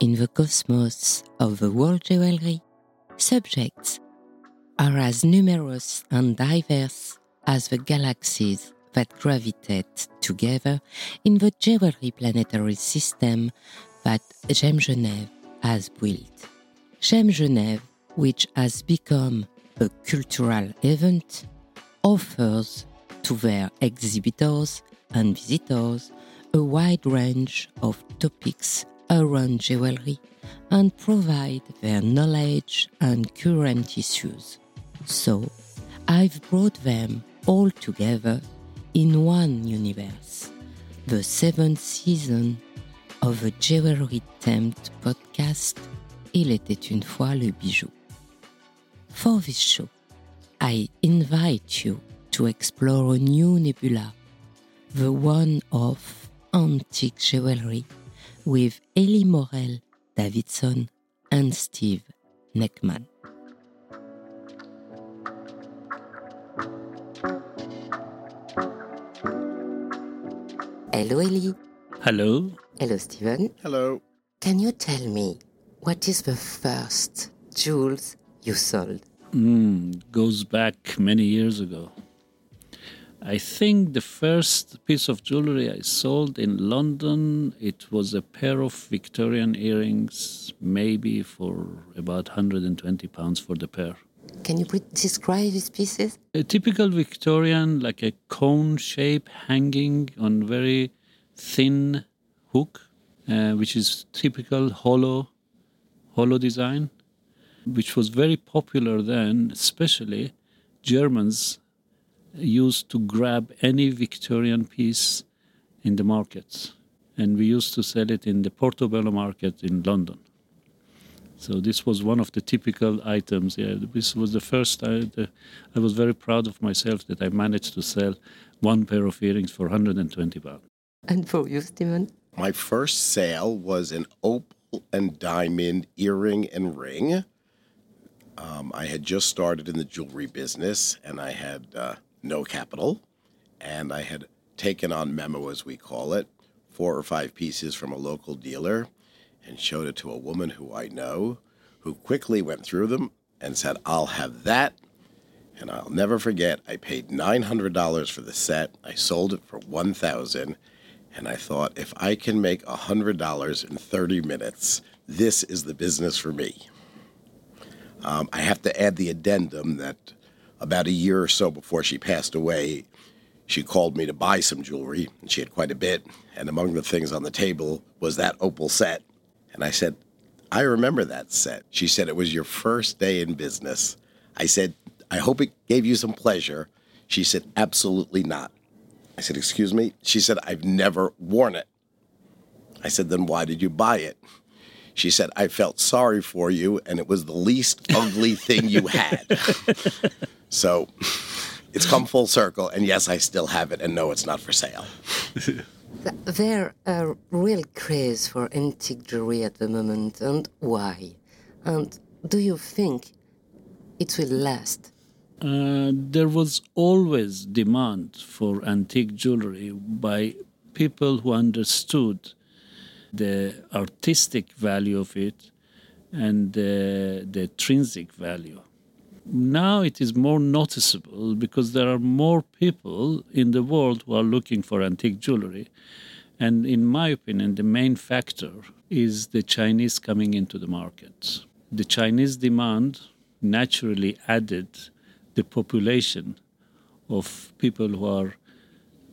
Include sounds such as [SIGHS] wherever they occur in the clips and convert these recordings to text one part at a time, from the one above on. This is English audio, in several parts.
in the cosmos of the world jewelry, subjects are as numerous and diverse as the galaxies that gravitate together in the jewelry planetary system that GemGenève has built. GemGenève, which has become a cultural event, offers to their exhibitors and visitors a wide range of topics around jewelry and provide their knowledge and current issues. So, I've brought them all together in one universe, the seventh season of a jewelry themed podcast Il était une fois le bijou. For this show, I invite you to explore a new nebula, the one of antique jewelry with Ellie Morelle Davidson and Steve Neckman. Hello, Ellie. Hello. Hello, Steven. Hello. Can you tell me what is the first jewels you sold? Mm, goes back many years ago. I think the first piece of jewelry I sold in London, it was a pair of Victorian earrings, maybe for about 120 pounds for the pair. Can you describe these pieces? A typical Victorian, like a cone shape hanging on very thin hook, uh, which is typical hollow, hollow design, which was very popular then, especially Germans used to grab any Victorian piece in the markets. And we used to sell it in the Portobello market in London. So this was one of the typical items. Yeah, this was the first. I, the, I was very proud of myself that I managed to sell one pair of earrings for 120 pounds. And for you, Stephen? My first sale was an opal and diamond earring and ring. Um, I had just started in the jewelry business and I had uh, no capital. And I had taken on memo, as we call it, four or five pieces from a local dealer and showed it to a woman who I know, who quickly went through them and said, I'll have that. And I'll never forget, I paid $900 for the set. I sold it for 1000 and I thought, if I can make $100 in 30 minutes, this is the business for me. Um, I have to add the addendum that about a year or so before she passed away, she called me to buy some jewelry, and she had quite a bit. And among the things on the table was that opal set. And I said, I remember that set. She said, It was your first day in business. I said, I hope it gave you some pleasure. She said, Absolutely not. I said, Excuse me? She said, I've never worn it. I said, Then why did you buy it? She said, I felt sorry for you, and it was the least ugly thing you had. [LAUGHS] so it's come full circle, and yes, I still have it, and no, it's not for sale. [LAUGHS] There's a real craze for antique jewelry at the moment, and why? And do you think it will last? Uh, there was always demand for antique jewelry by people who understood the artistic value of it and the, the intrinsic value. Now it is more noticeable because there are more people in the world who are looking for antique jewelry. And in my opinion, the main factor is the Chinese coming into the market. The Chinese demand naturally added the population of people who are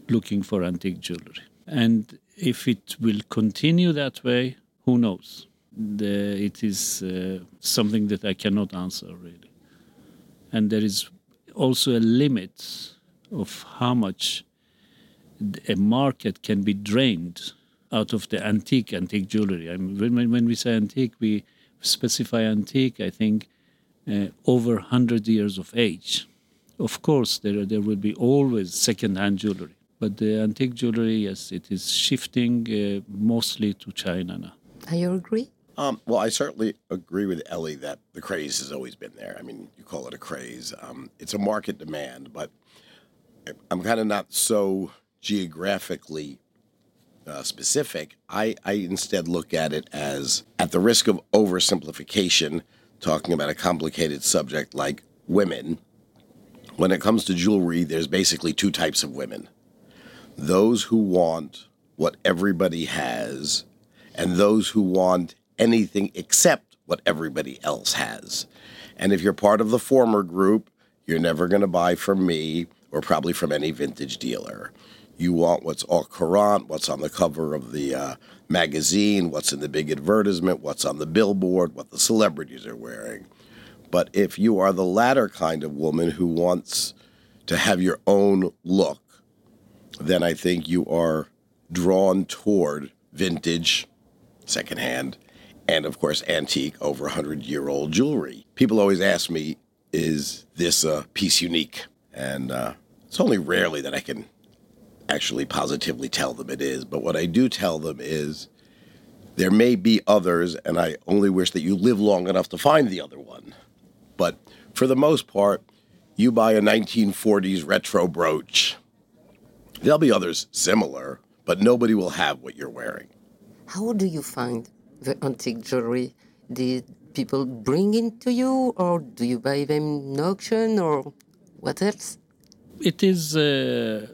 looking for antique jewelry. And if it will continue that way, who knows? The, it is uh, something that I cannot answer really. And there is also a limit of how much a market can be drained out of the antique antique jewelry. I mean, when, when we say antique, we specify antique. I think uh, over hundred years of age. Of course, there there will be always second-hand jewelry, but the antique jewelry, yes, it is shifting uh, mostly to China now. Do you agree? Um, well, I certainly agree with Ellie that the craze has always been there. I mean, you call it a craze. Um, it's a market demand, but I'm kind of not so geographically uh, specific. I, I instead look at it as, at the risk of oversimplification, talking about a complicated subject like women. When it comes to jewelry, there's basically two types of women those who want what everybody has, and those who want anything except what everybody else has. And if you're part of the former group, you're never going to buy from me or probably from any vintage dealer. You want what's all current, what's on the cover of the uh, magazine, what's in the big advertisement, what's on the billboard, what the celebrities are wearing. But if you are the latter kind of woman who wants to have your own look, then I think you are drawn toward vintage, secondhand, and of course, antique, over 100 year old jewelry. People always ask me, is this a piece unique? And uh, it's only rarely that I can actually positively tell them it is. But what I do tell them is there may be others, and I only wish that you live long enough to find the other one. But for the most part, you buy a 1940s retro brooch. There'll be others similar, but nobody will have what you're wearing. How do you find the antique jewelry? Did people bring it to you, or do you buy them in auction, or what else? It is a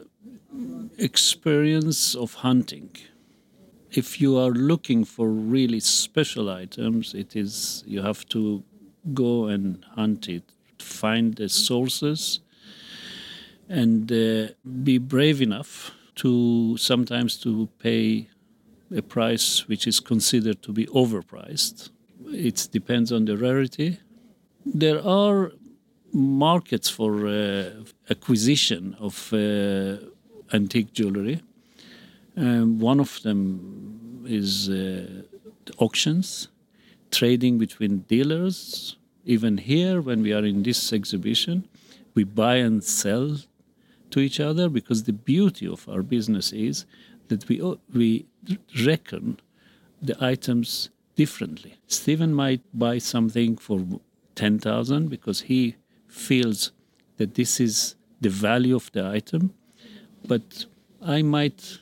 experience of hunting. If you are looking for really special items, it is you have to go and hunt it, find the sources, and uh, be brave enough to sometimes to pay a price which is considered to be overpriced. It depends on the rarity. There are markets for uh, acquisition of uh, antique jewelry. Um, one of them is uh, auctions, trading between dealers. Even here, when we are in this exhibition, we buy and sell to each other because the beauty of our business is that we we reckon the items differently. Stephen might buy something for ten thousand because he feels that this is the value of the item, but I might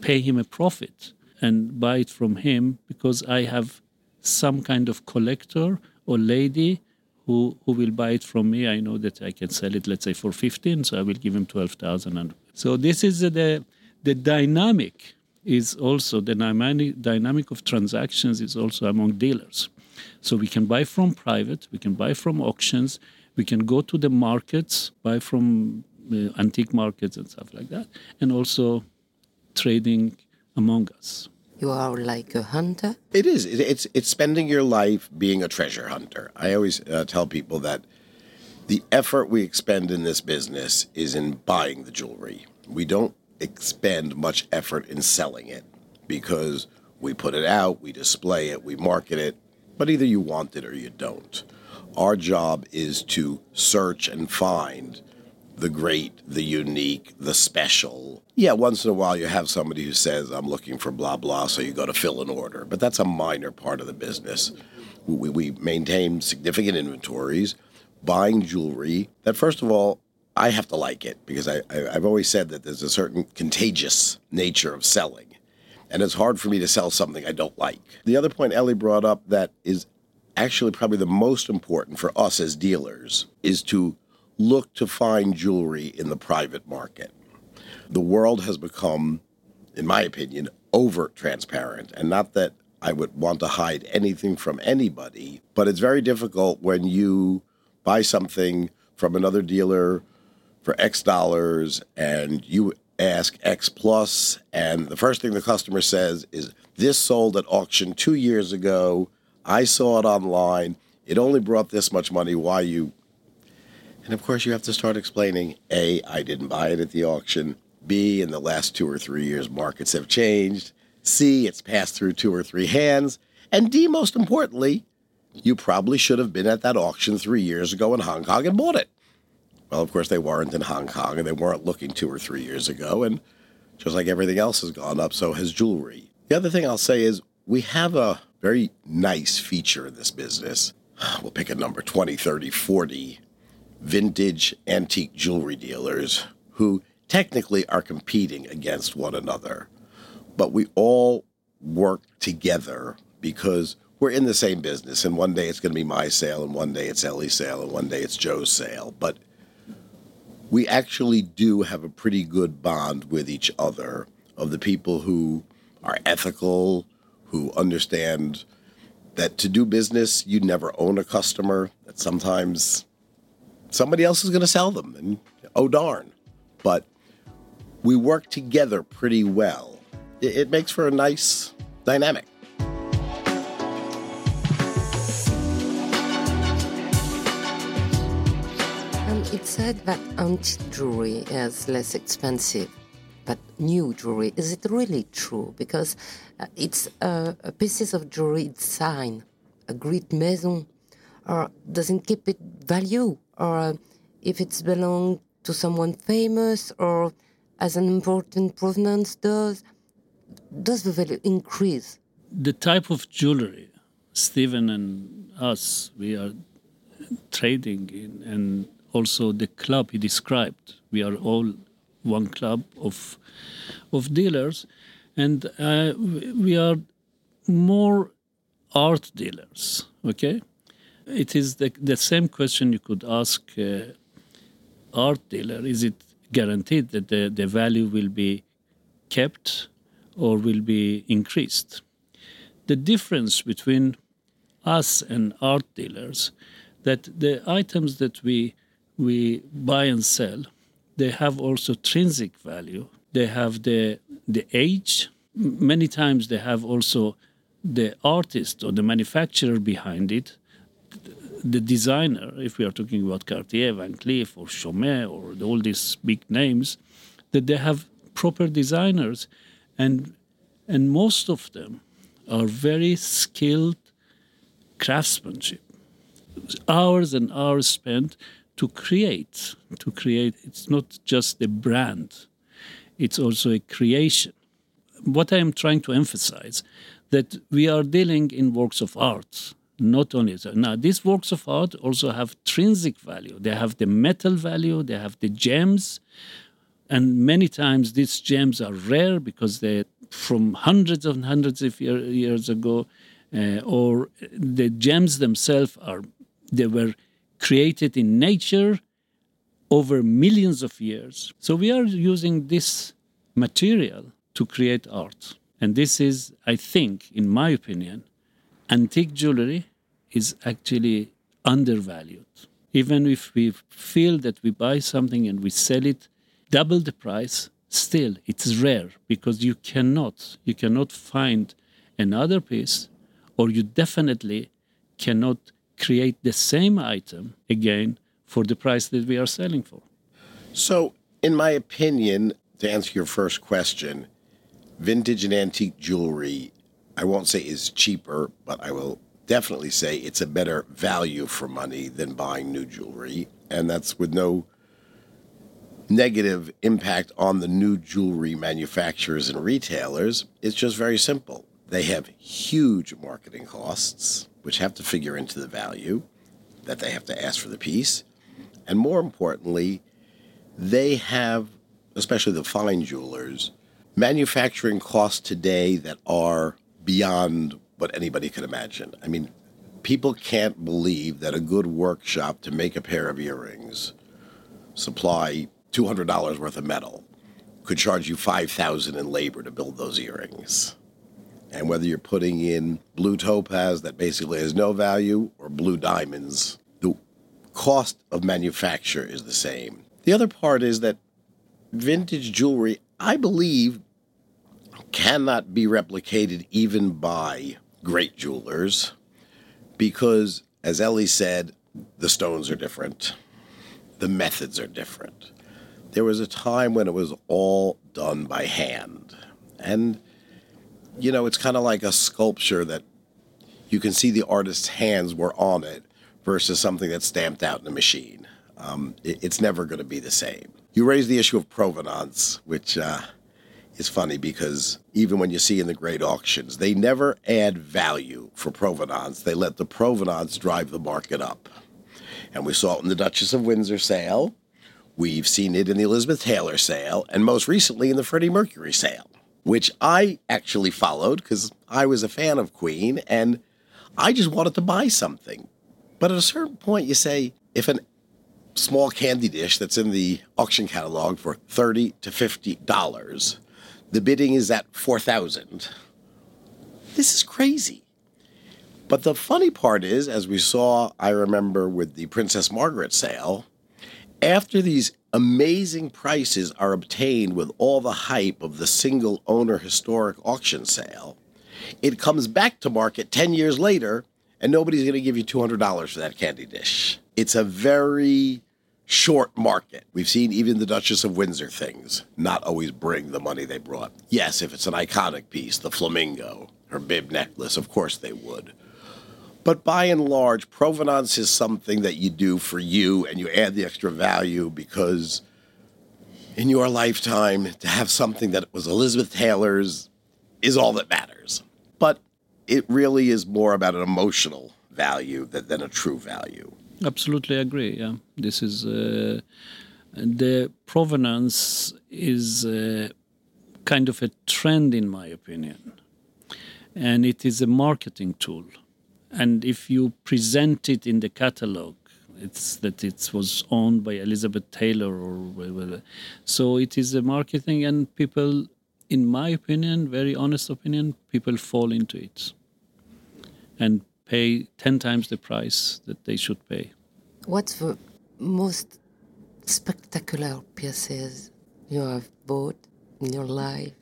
pay him a profit and buy it from him because I have some kind of collector or lady who, who will buy it from me. I know that I can sell it, let's say, for 15, so I will give him 12,000. And so this is the, the dynamic is also the dynamic, dynamic of transactions is also among dealers. So we can buy from private, we can buy from auctions, we can go to the markets, buy from uh, antique markets and stuff like that, and also trading among us. You are like a hunter? It is. It's it's spending your life being a treasure hunter. I always uh, tell people that the effort we expend in this business is in buying the jewelry. We don't expend much effort in selling it because we put it out, we display it, we market it, but either you want it or you don't. Our job is to search and find the great, the unique, the special. Yeah, once in a while you have somebody who says, I'm looking for blah, blah, so you go to fill an order, but that's a minor part of the business. We, we maintain significant inventories, buying jewelry that, first of all, I have to like it because I, I, I've always said that there's a certain contagious nature of selling. And it's hard for me to sell something I don't like. The other point Ellie brought up that is actually probably the most important for us as dealers is to look to find jewelry in the private market. The world has become, in my opinion, over transparent. And not that I would want to hide anything from anybody, but it's very difficult when you buy something from another dealer for X dollars and you ask X plus, and the first thing the customer says is, This sold at auction two years ago. I saw it online. It only brought this much money. Why you and of course, you have to start explaining A, I didn't buy it at the auction. B, in the last two or three years, markets have changed. C, it's passed through two or three hands. And D, most importantly, you probably should have been at that auction three years ago in Hong Kong and bought it. Well, of course, they weren't in Hong Kong and they weren't looking two or three years ago. And just like everything else has gone up, so has jewelry. The other thing I'll say is we have a very nice feature in this business. [SIGHS] We'll pick a number 20, 30, 40 vintage antique jewelry dealers who technically are competing against one another. but we all work together because we're in the same business. And one day it's going to be my sale, and one day it's Ellie's sale, and one day it's Joe's sale. But we actually do have a pretty good bond with each other of the people who are ethical, who understand that to do business, you never own a customer, that sometimes somebody else is going to sell them. And oh, darn. But we work together pretty well. It, it makes for a nice dynamic. And it said that antique jewelry is less expensive but new jewelry. Is it really true? Because uh, it's uh, a pieces of jewelry, it's sign, a great maison, or doesn't keep it value, or uh, if it's belong to someone famous, or as an important provenance does, does the value increase? The type of jewelry, Stephen and us, we are trading in, and also the club he described, we are all one club of of dealers, and uh, we are more art dealers. Okay, it is the, the same question you could ask uh, art dealer: Is it guaranteed that the, the value will be kept or will be increased? The difference between us and art dealers that the items that we we buy and sell they have also intrinsic value. They have the the age. Many times they have also the artist or the manufacturer behind it, the designer. If we are talking about Cartier, Van Cleef, or Chaumet, or all these big names, that they have proper designers, and and most of them are very skilled craftsmanship. Hours and hours spent to create to create it's not just a brand it's also a creation. What i am trying to emphasize that we are dealing in works of art not only so now these works of art also have intrinsic value. They have the metal value they have the gems and many times these gems are rare because they're from hundreds and hundreds of year, years ago uh, or the gems themselves are they were created in nature over millions of years. So we are using this material to create art. And this is, I think, in my opinion, antique jewelry is actually undervalued. Even if we feel that we buy something and we sell it double the price, still it's rare because you cannot you cannot find another piece or you definitely cannot create the same item again for the price that we are selling for. So, in my opinion, to answer your first question, vintage and antique jewelry, I won't say is cheaper, but I will definitely say it's a better value for money than buying new jewelry. And that's with no negative impact on the new jewelry manufacturers and retailers. It's just very simple. They have huge marketing costs which have to figure into the value that they have to ask for the piece. And more importantly, they have, especially the fine jewelers, manufacturing costs today that are beyond what anybody could imagine. I mean, people can't believe that a good workshop to make a pair of earrings supply $200 worth of metal could charge you 5000 in labor to build those earrings. And whether you're putting in blue topaz that basically has no value or blue diamonds, the cost of manufacture is the same. The other part is that vintage jewelry, I believe, cannot be replicated even by great jewelers because, as Ellie said, the stones are different, the methods are different. There was a time when it was all done by hand. And you know, it's kind of like a sculpture that you can see the artist's hands were on it versus something that's stamped out in a machine. Um, it, it's never going to be the same. You raise the issue of provenance, which uh, is funny because even when you see in the great auctions, they never add value for provenance. They let the provenance drive the market up. And we saw it in the Duchess of Windsor sale. We've seen it in the Elizabeth Taylor sale, and most recently in the Freddie Mercury sale. Which I actually followed because I was a fan of Queen and I just wanted to buy something. But at a certain point, you say, if an small candy dish that's in the auction catalog for 30 to 50 dollars the bidding is at 4000 this is crazy but the funny part is as we saw i remember with the princess margaret sale after these amazing prices are obtained with all the hype of the single owner historic auction sale it comes back to market 10 years later and nobody's going to give you $200 for that candy dish it's a very short market. We've seen even the Duchess of Windsor things not always bring the money they brought. Yes, if it's an iconic piece, the flamingo, her bib necklace, of course they would. But by and large, provenance is something that you do for you and you add the extra value because in your lifetime, to have something that was Elizabeth Taylor's is all that matters. But it really is more about an emotional value than, than a true value. Absolutely agree. Yeah, this is uh, the provenance is uh, kind of a trend, in my opinion, and it is a marketing tool. And if you present it in the catalog, it's that it was owned by Elizabeth Taylor, or so it is a marketing, and people, in my opinion, very honest opinion, people fall into it, and pay 10 times the price that they should pay. What's the most spectacular pieces you have bought in your life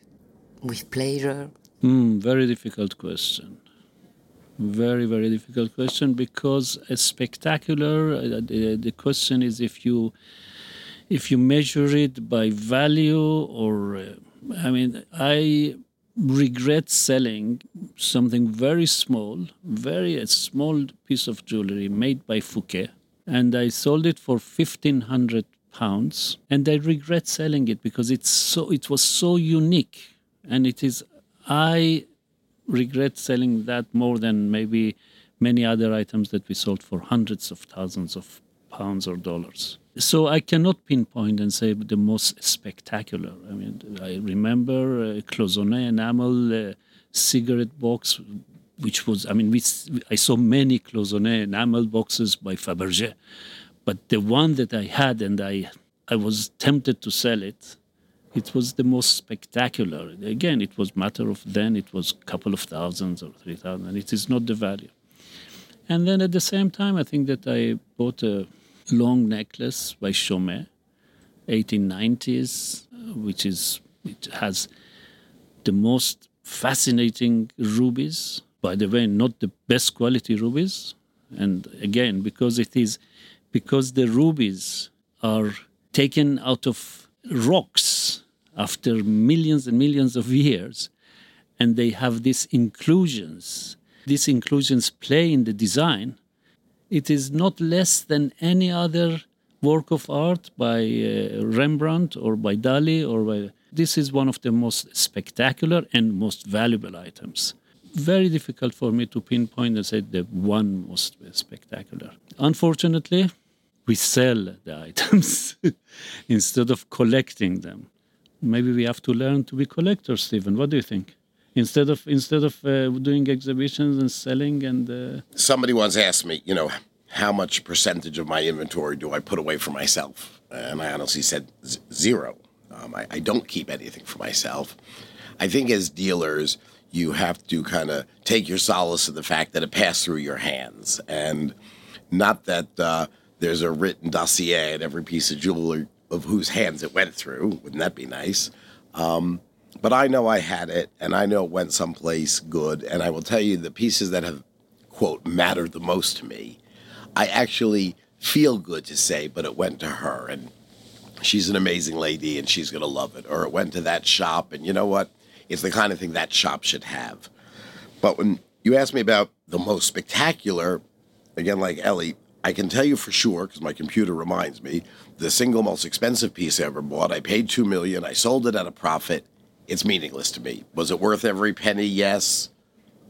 with pleasure? Mm, very difficult question. Very, very difficult question because a spectacular, uh, the, the question is if you if you measure it by value or uh, I mean I regret selling something very small, very a small piece of jewelry made by Fouquet, and I sold it for fifteen hundred pounds, and I regret selling it because it's so it was so unique, and it is I regret selling that more than maybe many other items that we sold for hundreds of thousands of pounds or dollars. So I cannot pinpoint and say the most spectacular. I mean, I remember a cloisonné enamel uh, cigarette box, which was, I mean, we, I saw many cloisonné enamel boxes by Fabergé, but the one that I had and I, I was tempted to sell it, it was the most spectacular. Again, it was matter of then, it was a couple of thousands or 3,000, it is not the value. And then at the same time, I think that I bought a long necklace by Chaumet, 1890s, which is it has the most fascinating rubies. By the way, not the best quality rubies, and again because it is because the rubies are taken out of rocks after millions and millions of years, and they have these inclusions. These inclusions play in the design it is not less than any other work of art by uh, Rembrandt or by Dali or by. This is one of the most spectacular and most valuable items. Very difficult for me to pinpoint and say the one most spectacular. Unfortunately, we sell the items [LAUGHS] instead of collecting them. Maybe we have to learn to be collectors, Stephen. What do you think? instead of instead of uh, doing exhibitions and selling and uh... somebody once asked me you know how much percentage of my inventory do i put away for myself and i honestly said zero um, I, I don't keep anything for myself i think as dealers you have to kind of take your solace in the fact that it passed through your hands and not that uh, there's a written dossier at every piece of jewelry of whose hands it went through wouldn't that be nice um, but I know I had it and I know it went someplace good. And I will tell you the pieces that have, quote, mattered the most to me, I actually feel good to say, but it went to her. And she's an amazing lady and she's going to love it. Or it went to that shop. And you know what? It's the kind of thing that shop should have. But when you ask me about the most spectacular, again, like Ellie, I can tell you for sure because my computer reminds me the single most expensive piece I ever bought. I paid two million. I sold it at a profit it's meaningless to me. Was it worth every penny? Yes.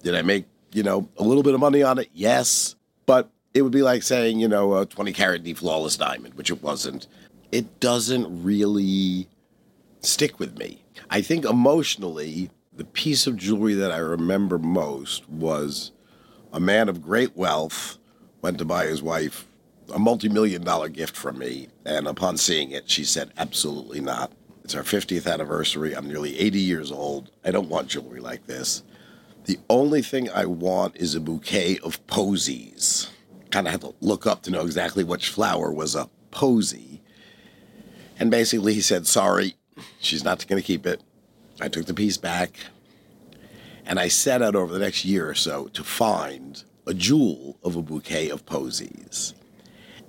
Did I make, you know, a little bit of money on it? Yes. But it would be like saying, you know, a 20 carat D flawless diamond, which it wasn't. It doesn't really stick with me. I think emotionally, the piece of jewelry that I remember most was a man of great wealth went to buy his wife a multi million dollar gift from me. And upon seeing it, she said, Absolutely not. It's our 50th anniversary. I'm nearly 80 years old. I don't want jewelry like this. The only thing I want is a bouquet of posies. Kind of had to look up to know exactly which flower was a posy. And basically, he said, Sorry, she's not going to keep it. I took the piece back. And I set out over the next year or so to find a jewel of a bouquet of posies.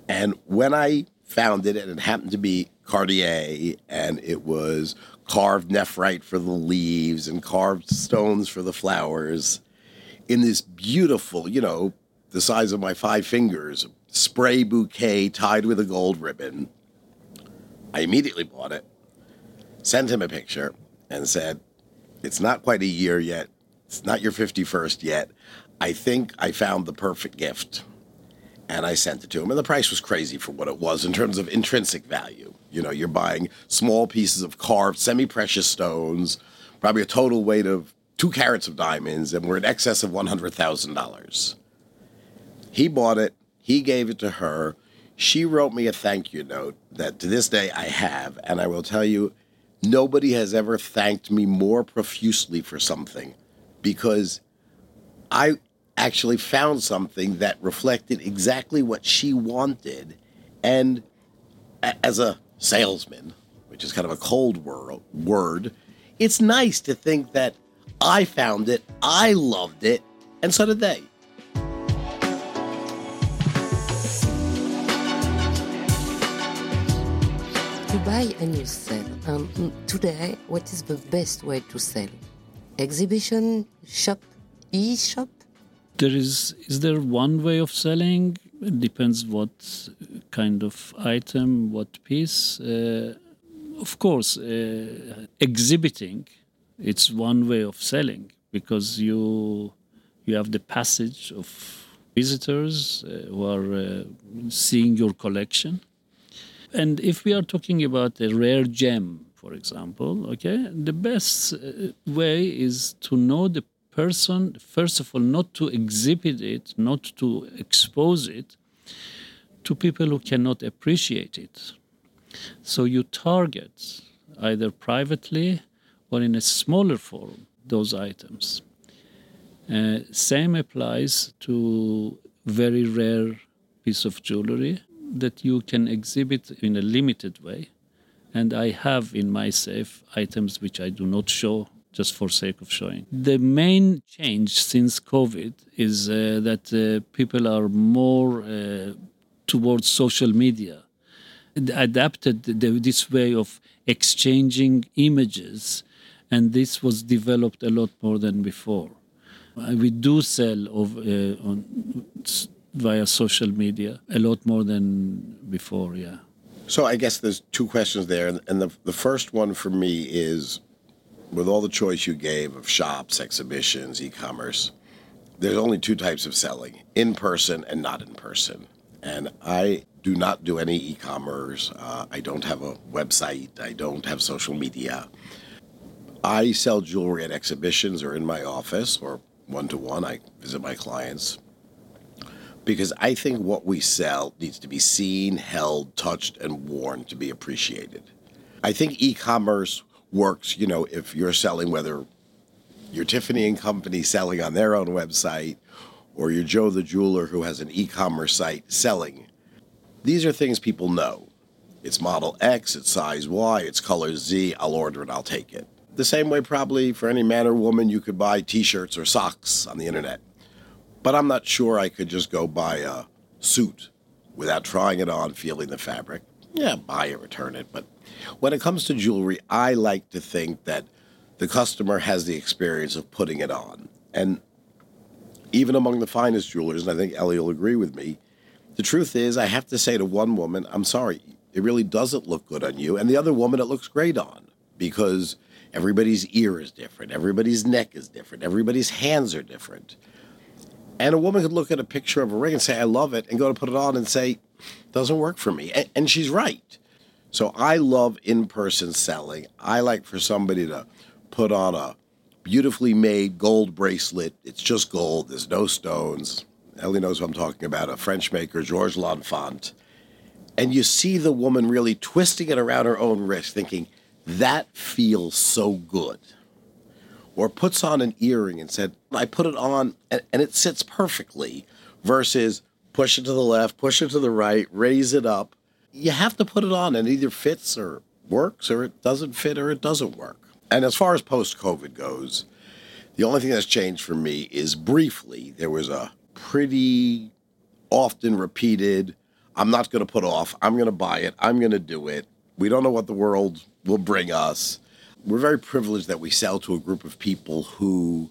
And when I found it, and it happened to be Cartier, and it was carved nephrite for the leaves and carved stones for the flowers in this beautiful, you know, the size of my five fingers, spray bouquet tied with a gold ribbon. I immediately bought it, sent him a picture, and said, It's not quite a year yet. It's not your 51st yet. I think I found the perfect gift. And I sent it to him. And the price was crazy for what it was in terms of intrinsic value. You know, you're buying small pieces of carved, semi precious stones, probably a total weight of two carats of diamonds, and we're in excess of $100,000. He bought it, he gave it to her. She wrote me a thank you note that to this day I have. And I will tell you, nobody has ever thanked me more profusely for something because I actually found something that reflected exactly what she wanted. And as a salesman, which is kind of a cold word, it's nice to think that I found it, I loved it, and so did they. To buy and you sell. Um, today, what is the best way to sell? Exhibition, shop, e-shop? There is is there one way of selling? It depends what kind of item, what piece. Uh, of course, uh, exhibiting it's one way of selling because you you have the passage of visitors uh, who are uh, seeing your collection. And if we are talking about a rare gem, for example, okay, the best uh, way is to know the person, first of all, not to exhibit it, not to expose it to people who cannot appreciate it. So you target either privately or in a smaller form those items. Uh, same applies to very rare piece of jewelry that you can exhibit in a limited way. And I have in my safe items which I do not show just for sake of showing. The main change since COVID is uh, that uh, people are more uh, towards social media, adapted the, this way of exchanging images, and this was developed a lot more than before. Uh, we do sell of, uh, on, via social media a lot more than before, yeah. So I guess there's two questions there, and the, the first one for me is with all the choice you gave of shops, exhibitions, e commerce, there's only two types of selling in person and not in person. And I do not do any e commerce. Uh, I don't have a website. I don't have social media. I sell jewelry at exhibitions or in my office or one to one. I visit my clients because I think what we sell needs to be seen, held, touched, and worn to be appreciated. I think e commerce works, you know, if you're selling, whether you're Tiffany and Company selling on their own website or you're Joe the jeweler who has an e commerce site selling. These are things people know. It's model X, it's size Y, it's color Z. I'll order it, I'll take it. The same way, probably for any man or woman, you could buy t shirts or socks on the internet. But I'm not sure I could just go buy a suit without trying it on, feeling the fabric. Yeah, buy it, return it, but when it comes to jewelry, I like to think that the customer has the experience of putting it on. And even among the finest jewelers, and I think Ellie will agree with me, the truth is, I have to say to one woman, I'm sorry, it really doesn't look good on you. And the other woman, it looks great on because everybody's ear is different, everybody's neck is different, everybody's hands are different. And a woman could look at a picture of a ring and say, I love it, and go to put it on and say, doesn't work for me. And, and she's right. So I love in person selling. I like for somebody to put on a beautifully made gold bracelet. It's just gold, there's no stones. Ellie knows what I'm talking about a French maker, Georges Lenfant. And you see the woman really twisting it around her own wrist, thinking, that feels so good. Or puts on an earring and said, I put it on and, and it sits perfectly, versus push it to the left, push it to the right, raise it up. You have to put it on and it either fits or works or it doesn't fit or it doesn't work. And as far as post COVID goes, the only thing that's changed for me is briefly there was a pretty often repeated I'm not going to put off, I'm going to buy it, I'm going to do it. We don't know what the world will bring us. We're very privileged that we sell to a group of people who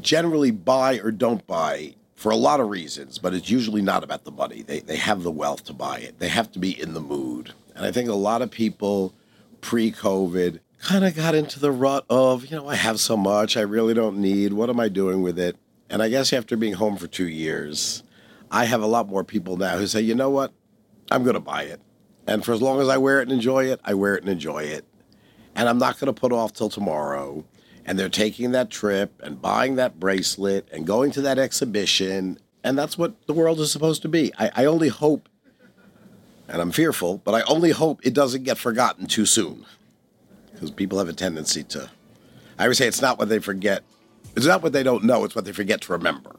generally buy or don't buy for a lot of reasons, but it's usually not about the money. They, they have the wealth to buy it, they have to be in the mood. And I think a lot of people pre COVID kind of got into the rut of, you know, I have so much, I really don't need, what am I doing with it? And I guess after being home for two years, I have a lot more people now who say, you know what, I'm going to buy it. And for as long as I wear it and enjoy it, I wear it and enjoy it. And I'm not going to put off till tomorrow. And they're taking that trip and buying that bracelet and going to that exhibition. And that's what the world is supposed to be. I, I only hope, and I'm fearful, but I only hope it doesn't get forgotten too soon because people have a tendency to. I always say it's not what they forget. It's not what they don't know. It's what they forget to remember.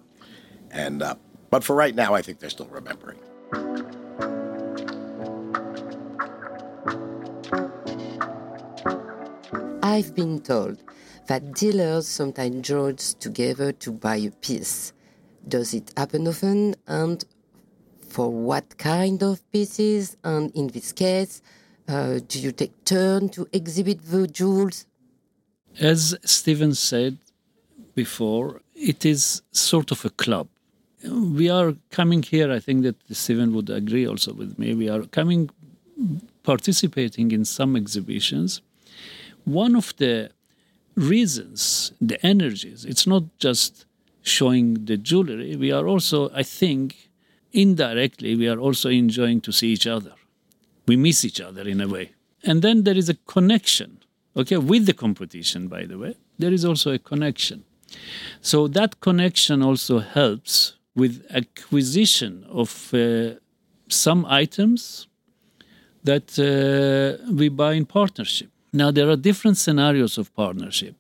And uh, but for right now, I think they're still remembering. I've been told that dealers sometimes join together to buy a piece. Does it happen often? And for what kind of pieces? And in this case, uh, do you take turn to exhibit the jewels? As Stephen said before, it is sort of a club. We are coming here, I think that Stephen would agree also with me. We are coming, participating in some exhibitions. One of the reasons, the energies, it's not just showing the jewelry. We are also, I think, indirectly, we are also enjoying to see each other we miss each other in a way. And then there is a connection, okay, with the competition, by the way. There is also a connection. So that connection also helps with acquisition of uh, some items that uh, we buy in partnership. Now, there are different scenarios of partnership.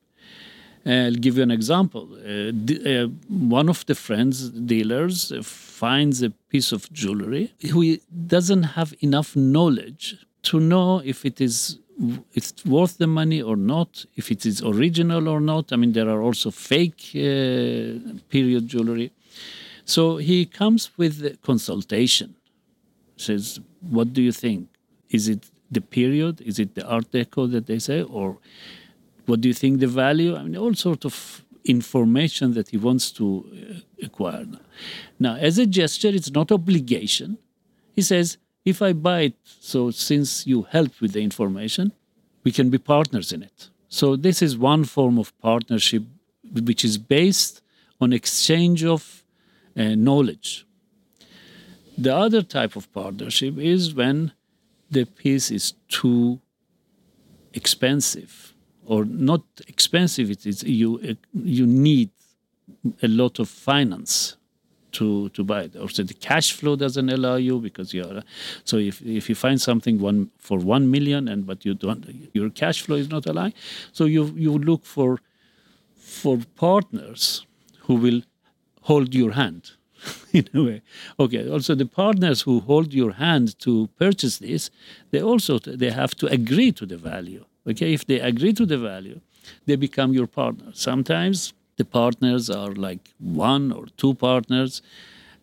I'll give you an example. Uh, uh, one of the friends, dealers, finds a piece of jewelry who doesn't have enough knowledge to know if it is it's worth the money or not, if it is original or not. I mean, there are also fake uh, period jewelry. So he comes with consultation. Says, "What do you think? Is it the period? Is it the Art Deco that they say, or?" What do you think the value? I mean, all sort of information that he wants to uh, acquire. Now, as a gesture, it's not obligation. He says, if I buy it, so since you help with the information, we can be partners in it. So this is one form of partnership which is based on exchange of uh, knowledge. The other type of partnership is when the piece is too expensive or not expensive it is you you need a lot of finance to to buy it. Or the cash flow doesn't allow you because you are so if if you find something one for 1 million and but you don't your cash flow is not allowing so you you look for for partners who will hold your hand [LAUGHS] in a way okay also the partners who hold your hand to purchase this they also they have to agree to the value Okay, if they agree to the value, they become your partner. Sometimes the partners are like one or two partners,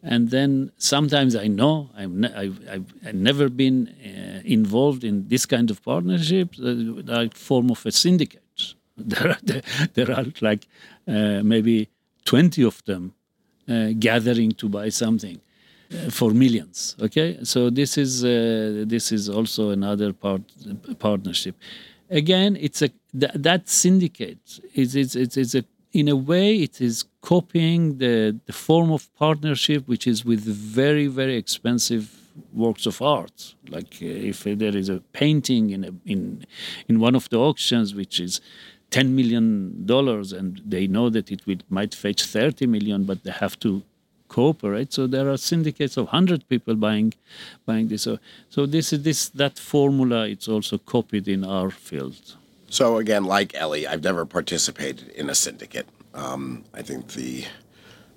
and then sometimes I know I'm I've, I've, I've, never been uh, involved in this kind of partnership, uh, like form of a syndicate. [LAUGHS] There are, there are like uh, maybe 20 of them gathering to buy something uh, for millions. Okay, so this is uh, this is also another part partnership again, it's a th- that syndicate is it's, it's, it's a in a way it is copying the the form of partnership which is with very very expensive works of art. Like uh, if there is a painting in a, in in one of the auctions which is ten million dollars, and they know that it will, might fetch thirty million, but they have to cooperate. So there are syndicates of hundred people buying buying this. So, so this is this that formula. It's also copied in our field. So again, like Elli, I've never participated in a syndicate. Um, I think the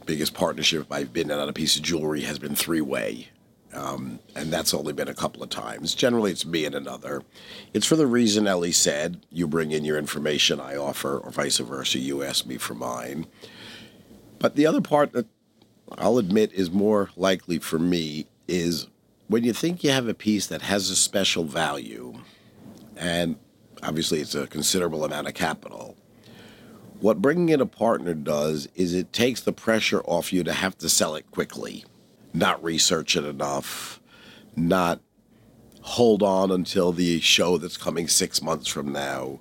biggest partnership I've been in on a piece of jewelry has been three way. Um, and that's only been a couple of times. Generally, it's me and another. It's for the reason Elli said you bring in your information, I offer, or vice versa, you ask me for mine. But the other part that I'll admit is more likely for me is when you think you have a piece that has a special value, and obviously it's a considerable amount of capital. What bringing in a partner does is it takes the pressure off you to have to sell it quickly, not research it enough, not hold on until the show that's coming six months from now.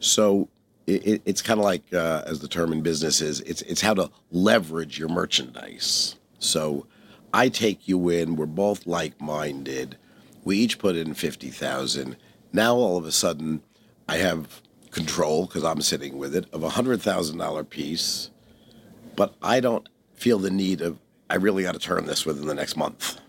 So it, it's kind of like, uh, as the term in business is, it's it's how to leverage your merchandise. So I take you in. We're both like minded. We each put in fifty thousand. Now all of a sudden, I have control because I'm sitting with it of a hundred thousand dollar piece, but I don't feel the need of I really got to turn this within the next month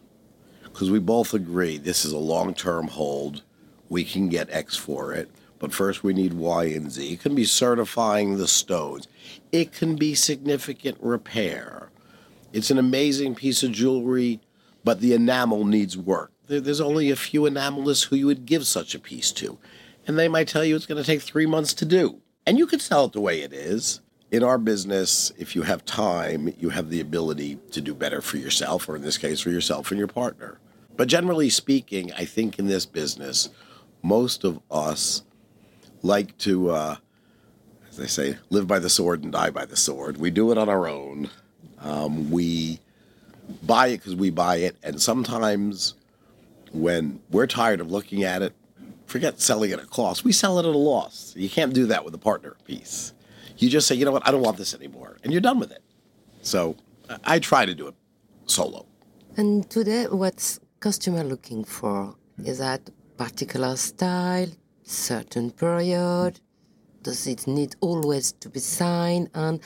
because we both agree this is a long term hold. We can get X for it, but first we need Y and Z. It can be certifying the stones. It can be significant repair. It's an amazing piece of jewelry, but the enamel needs work. There's only a few enamelists who you would give such a piece to and they might tell you it's going to take three months to do. And you can sell it the way it is. In our business, if you have time, you have the ability to do better for yourself, or in this case, for yourself and your partner. But generally speaking, I think in this business, most of us like to, uh, as they say, live by the sword and die by the sword. We do it on our own. Um, we buy it because we buy it. And sometimes when we're tired of looking at it, forget selling at a cost. We sell it at a loss. You can't do that with a partner piece. You just say, you know what, I don't want this anymore, and you're done with it. So I try to do it solo. And today, what's customer looking for? Is that particular style, certain period? Does it need always to be signed? And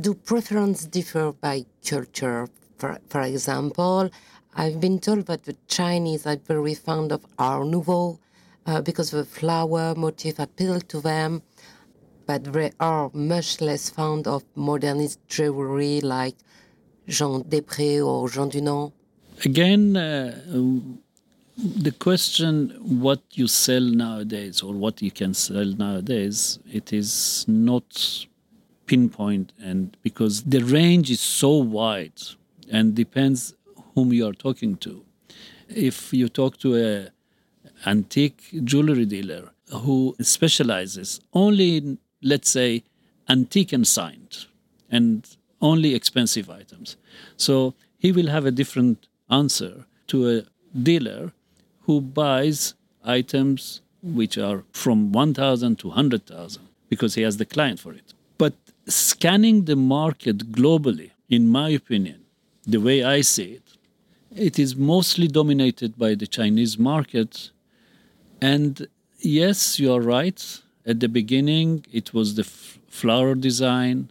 do preference differ by culture? For, for example, I've been told that the Chinese are very fond of Art Nouveau uh, because the flower motif appealed to them, but they are much less fond of modernist jewelry like Jean Després or Jean Dunand. Again, uh, the question what you sell nowadays or what you can sell nowadays, it is not pinpoint and because the range is so wide and depends whom you are talking to. If you talk to a antique jewelry dealer who specializes only in, let's say, antique and signed, and only expensive items, so he will have a different answer to a dealer who buys items which are from 1,000 to 100,000 because he has the client for it. But scanning the market globally, in my opinion, the way I see it, it is mostly dominated by the Chinese market. And yes, you are right. At the beginning, it was the f- flower design,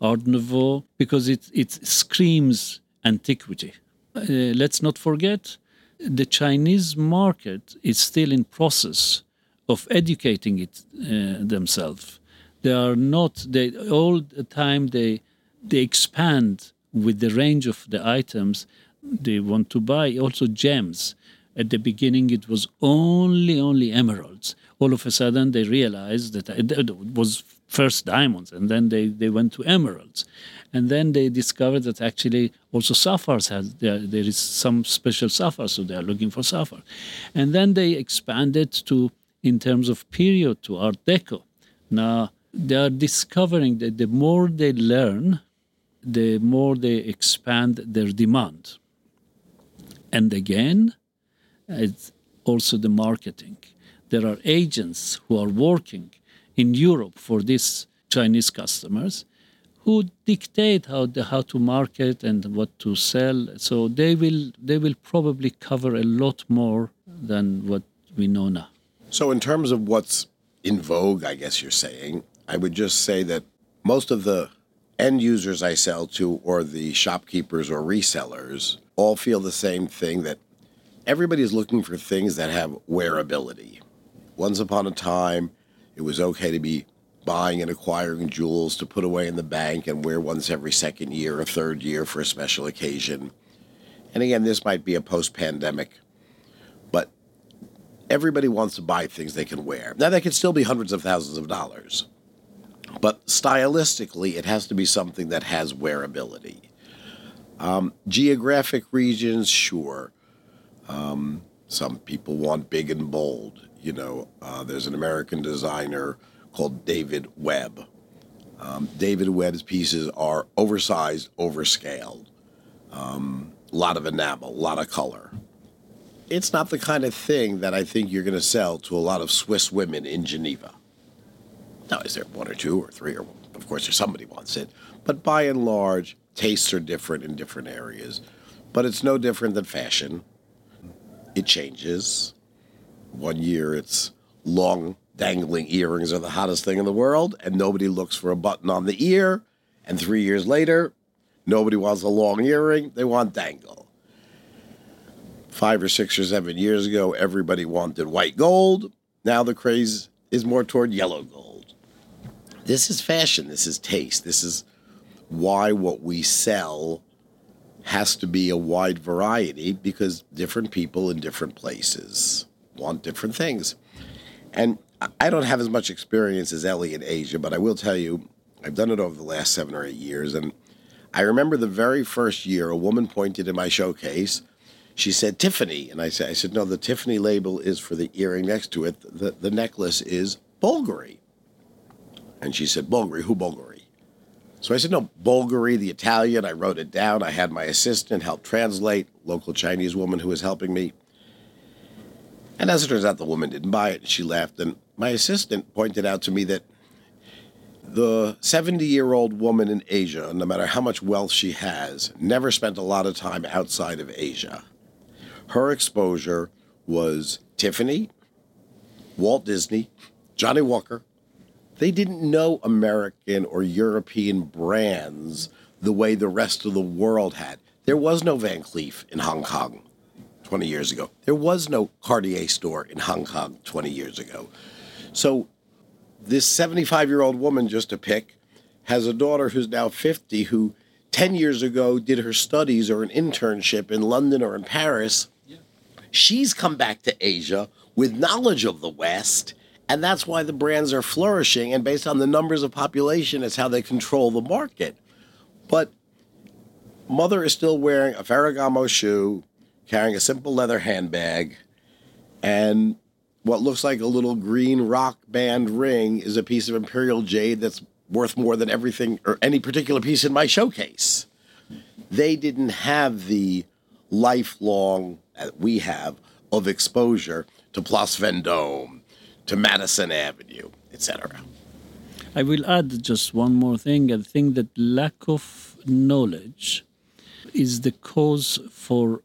Art Nouveau, because it, it screams antiquity. Uh, let's not forget, the Chinese market is still in process of educating it uh, themselves. They are not. They all the time they they expand with the range of the items they want to buy also gems at the beginning it was only only emeralds all of a sudden they realized that it was first diamonds and then they, they went to emeralds. And then they discovered that actually also sapphires has there, there is some special sapphire so they are looking for sapphire and then they expanded to in terms of period to art deco. Now they are discovering that the more they learn the more they expand their demand. And again, it's also the marketing. There are agents who are working in Europe for these Chinese customers who dictate how the, how to market and what to sell. So they will they will probably cover a lot more than what we know now. So, in terms of what's in vogue, I guess you're saying, I would just say that most of the end users I sell to, or the shopkeepers or resellers, all feel the same thing that everybody is looking for things that have wearability. Once upon a time, it was okay to be buying and acquiring jewels to put away in the bank and wear once every second year or third year for a special occasion. And again, this might be a post pandemic, but everybody wants to buy things they can wear. Now, they could still be hundreds of thousands of dollars, but stylistically, it has to be something that has wearability. Um, geographic regions, sure. Um, some people want big and bold. You know, uh, there's an American designer called David Webb. Um, David Webb's pieces are oversized, overscaled, um, a lot of enamel, a lot of color. It's not the kind of thing that I think you're going to sell to a lot of Swiss women in Geneva. Now, is there one or two or three, or of course, there's somebody wants it, but by and large, tastes are different in different areas. But it's no different than fashion. It changes. One year it's long dangling earrings are the hottest thing in the world, and nobody looks for a button on the ear. And three years later, nobody wants a long earring, they want dangle. Five or six or seven years ago, everybody wanted white gold. Now the craze is more toward yellow gold. This is fashion, this is taste, this is why what we sell has to be a wide variety because different people in different places want different things. And I don't have as much experience as Elli in Asia, but I will tell you, I've done it over the last seven or eight years. And I remember the very first year, a woman pointed in my showcase. She said Tiffany, and I said, I said, no, the Tiffany label is for the earring next to it. The the necklace is Bulgari. And she said, Bulgari, who Bulgari? So I said, no, Bulgari, the Italian. I wrote it down. I had my assistant help translate, local Chinese woman who was helping me. And as it turns out, the woman didn't buy it. She left. And my assistant pointed out to me that the 70 year old woman in Asia, no matter how much wealth she has, never spent a lot of time outside of Asia. Her exposure was Tiffany, Walt Disney, Johnnie Walker. They didn't know American or European brands the way the rest of the world had. There was no Van Cleef in Hong Kong 20 years ago. There was no Cartier store in Hong Kong 20 years ago. So this 75 year old woman, just to pick, has a daughter who's now 50 who 10 years ago did her studies or an internship in London or in Paris. She's come back to Asia with knowledge of the West, and that's why the brands are flourishing. And based on the numbers of population, it's how they control the market. But mother is still wearing a Ferragamo shoe, carrying a simple leather handbag, and what looks like a little green rock band ring is a piece of imperial jade that's worth more than everything or any particular piece in my showcase. They didn't have the lifelong that we have of exposure to Place Vendôme, to Madison Avenue, etc. I will add just one more thing. I think that lack of knowledge is the cause for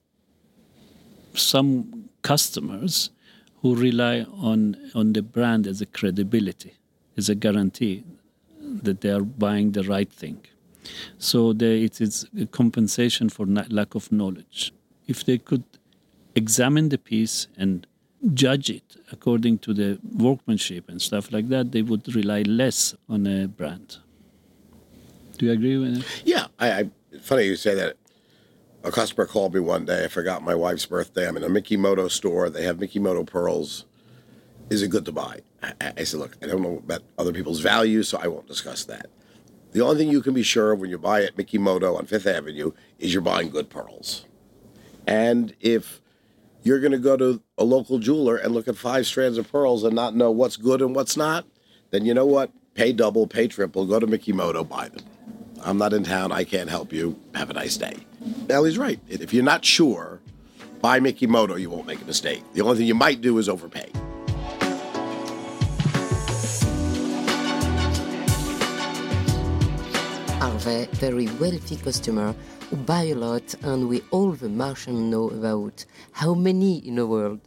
some customers who rely on, on the brand as a credibility, as a guarantee that they are buying the right thing. So it is a compensation for lack of knowledge. If they could examine the piece and judge it according to the workmanship and stuff like that, they would rely less on a brand. Do you agree with that? Yeah, I, I funny you say that a customer called me one day. I forgot my wife's birthday. I'm in a Mikimoto store. They have Mikimoto pearls. Is it good to buy? I, I said, look, I don't know about other people's values, so I won't discuss that. The only thing you can be sure of when you buy at Mikimoto on Fifth Avenue is you're buying good pearls. And if you're going to go to a local jeweler and look at five strands of pearls and not know what's good and what's not, then you know what? Pay double, pay triple, go to Mikimoto, buy them. I'm not in town. I can't help you. Have a nice day. Elli's right. If you're not sure, buy Mikimoto. You won't make a mistake. The only thing you might do is overpay. Our very, very wealthy customer who buy a lot, and we all the Martians know about how many in the world?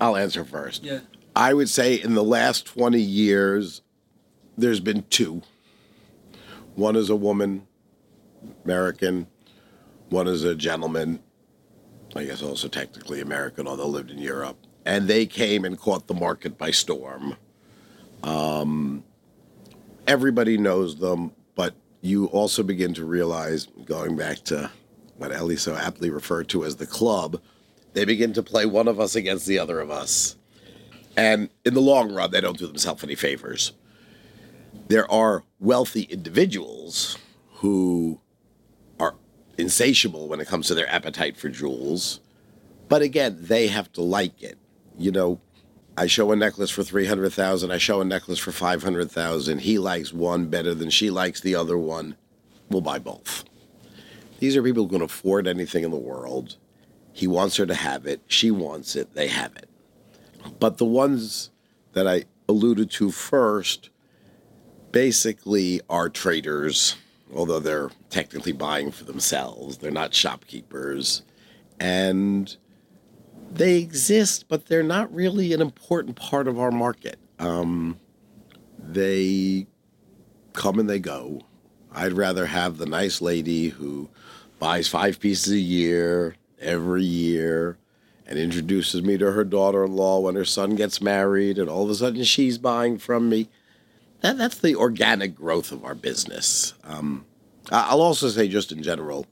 I'll answer first. Yeah. I would say in the last 20 years, there's been two. One is a woman, American. One is a gentleman, I guess also technically American, although lived in Europe. And they came and caught the market by storm. Um, everybody knows them, but you also begin to realize, going back to what Elli so aptly referred to as the club, they begin to play one of us against the other of us. And in the long run, they don't do themselves any favors. There are wealthy individuals who insatiable when it comes to their appetite for jewels. But again, they have to like it. You know, I show a necklace for 300,000, I show a necklace for 500,000. He likes one better than she likes the other one. We'll buy both. These are people who can afford anything in the world. He wants her to have it, she wants it, they have it. But the ones that I alluded to first basically are traders, although they're technically buying for themselves. They're not shopkeepers. And they exist, but they're not really an important part of our market. Um, they come and they go. I'd rather have the nice lady who buys five pieces a year every year and introduces me to her daughter in law when her son gets married, and all of a sudden she's buying from me. That, that's the organic growth of our business. Um, I'll also say, just in general,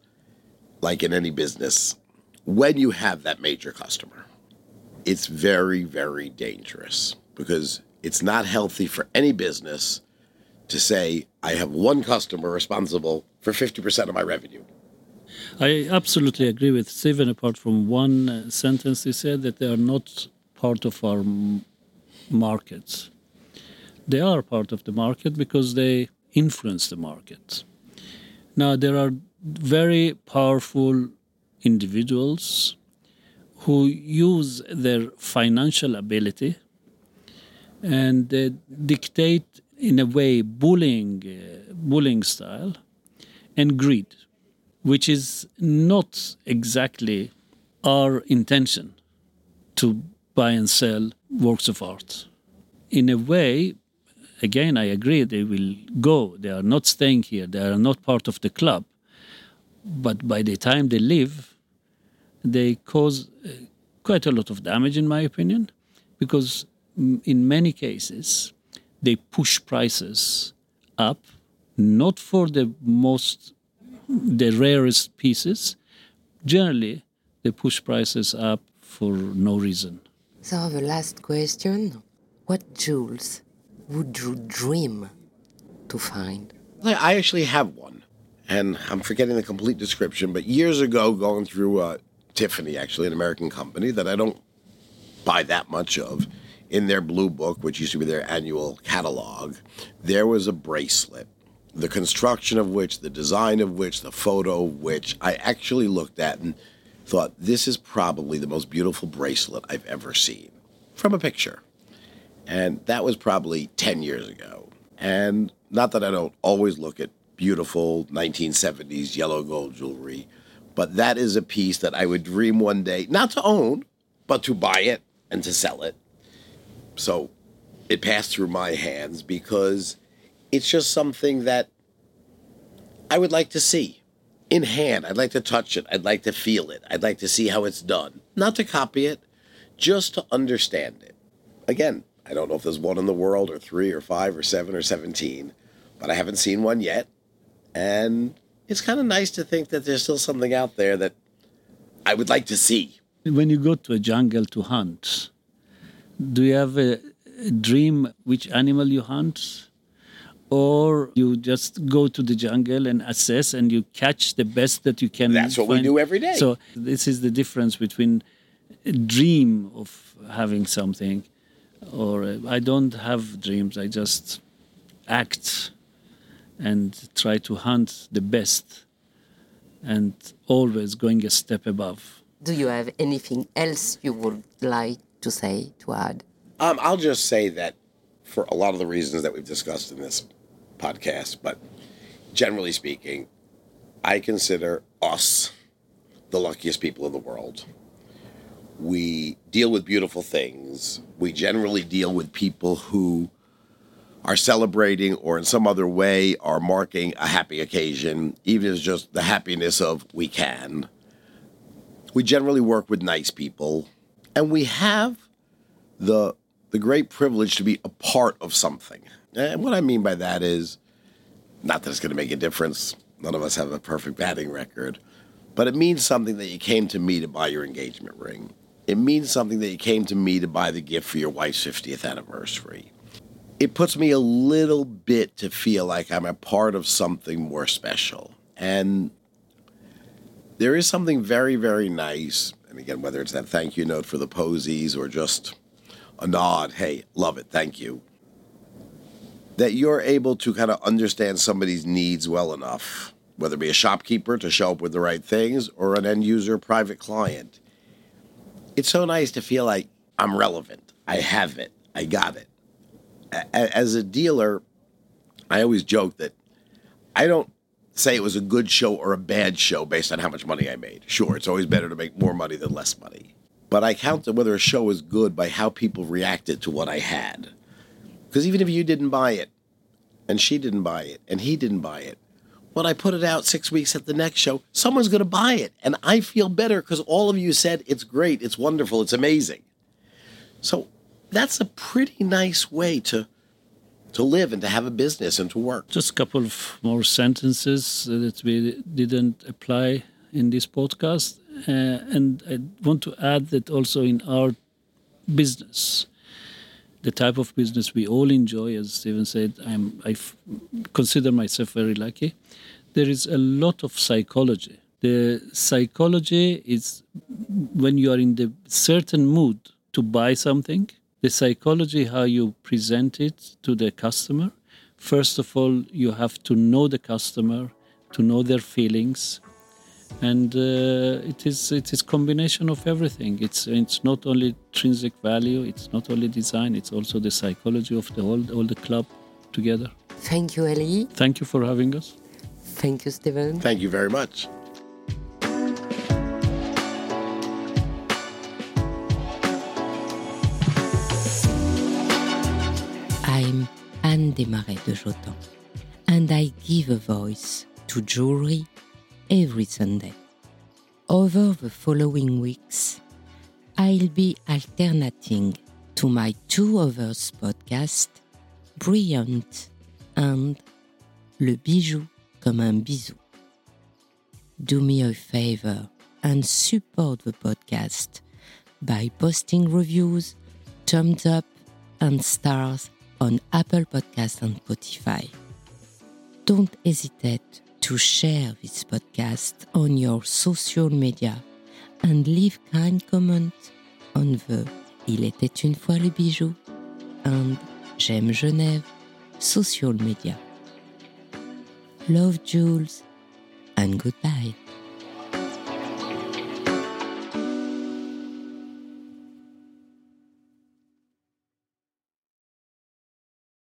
like in any business, when you have that major customer, it's very, very dangerous because it's not healthy for any business to say, I have one customer responsible for 50% of my revenue. I absolutely agree with Stephen, apart from one sentence he said that they are not part of our markets. They are part of the market because they influence the market. Now, there are very powerful individuals who use their financial ability and dictate, in a way, bullying, uh, bullying style and greed which is not exactly our intention to buy and sell works of art. In a way, again, I agree, they will go. They are not staying here, they are not part of the club. But by the time they leave, they cause uh, quite a lot of damage, in my opinion, because in many cases, they push prices up, not for the most the rarest pieces, generally they push prices up for no reason. So the last question, what jewels would you dream to find? I actually have one, and I'm forgetting the complete description, but years ago, going through uh, Tiffany, actually, an American company that I don't buy that much of, in their blue book, which used to be their annual catalog, there was a bracelet the construction of which, the design of which, the photo of which I actually looked at and thought, this is probably the most beautiful bracelet I've ever seen from a picture. And that was probably 10 years ago. And not that I don't always look at beautiful 1970s yellow gold jewelry, but that is a piece that I would dream one day not to own, but to buy it and to sell it. So it passed through my hands because it's just something that I would like to see in hand. I'd like to touch it. I'd like to feel it. I'd like to see how it's done. Not to copy it, just to understand it. Again, I don't know if there's one in the world or three or five or seven or 17, but I haven't seen one yet. And it's kind of nice to think that there's still something out there that I would like to see. When you go to a jungle to hunt, do you have a, dream which animal you hunt? or you just go to the jungle and assess and you catch the best that you can that's what find. we do every day so this is the difference between a dream of having something or uh, i don't have dreams i just act and try to hunt the best and always going a step above do you have anything else you would like to say to add um, i'll just say that for a lot of the reasons that we've discussed in this podcast, but generally speaking, I consider us the luckiest people in the world. We deal with beautiful things. We generally deal with people who are celebrating or in some other way are marking a happy occasion, even if it's just the happiness of we can. We generally work with nice people, and we have the the great privilege to be a part of something. And what I mean by that is not that it's going to make a difference. None of us have a perfect batting record, but it means something that you came to me to buy your engagement ring. It means something that you came to me to buy the gift for your wife's 50th anniversary it puts me a little bit to feel like I'm a part of something more special. And there is something very, very nice. And again, whether it's that thank you note for the posies or just a nod, hey, love it, thank you, that you're able to kind of understand somebody's needs well enough, whether it be a shopkeeper to show up with the right things or an end user private client. It's so nice to feel like I'm relevant. I have it. I got it as a dealer, I always joke that I don't say it was a good show or a bad show based on how much money I made. Sure, it's always better to make more money than less money. But I count whether a show was good by how people reacted to what I had. Because even if you didn't buy it, and she didn't buy it, and he didn't buy it, when I put it out six weeks at the next show, someone's going to buy it. And I feel better because all of you said it's great, it's wonderful, it's amazing. So that's a pretty nice way to to live and to have a business and to work. Just a couple of more sentences that we didn't apply in this podcast, uh, and I want to add that also in our business, the type of business we all enjoy, as Stephen said, I'm I consider myself very lucky. There is a lot of psychology. The psychology is when you are in the certain mood to buy something the psychology how you present it to the customer first of all you have to know the customer to know their feelings and uh, it is it is combination of everything. It's it's not only intrinsic value it's not only design it's also the psychology of the whole all the club together. Thank you Elli. Thank you for having us. Thank you stephen thank you very much. I'm Anne Desmarest de Jotemps, and I give a voice to jewelry every Sunday. Over the following weeks, I'll be alternating to my two other podcasts, Brillante and Le bijou comme un bisou. Do me a favor and support the podcast by posting reviews, thumbs up, and stars on Apple Podcast and Spotify. Don't hesitate to share this podcast on your social media and leave kind comments on the Il était une fois le bijou and J'aime Genève social media. Love Jules and goodbye.